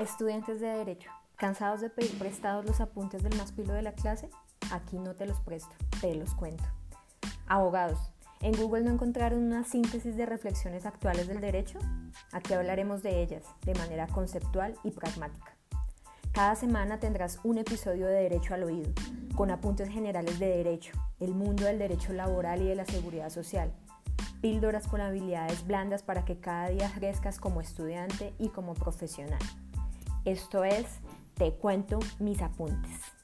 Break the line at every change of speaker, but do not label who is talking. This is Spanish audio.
Estudiantes de Derecho, ¿cansados de pedir prestados los apuntes del más pilo de la clase? Aquí no te los presto, te los cuento. Abogados, ¿en Google no encontraron una síntesis de reflexiones actuales del derecho? Aquí hablaremos de ellas de manera conceptual y pragmática. Cada semana tendrás un episodio de Derecho al Oído, con apuntes generales de derecho, el mundo del derecho laboral y de la seguridad social, píldoras con habilidades blandas para que cada día crezcas como estudiante y como profesional. Esto es Te cuento mis apuntes.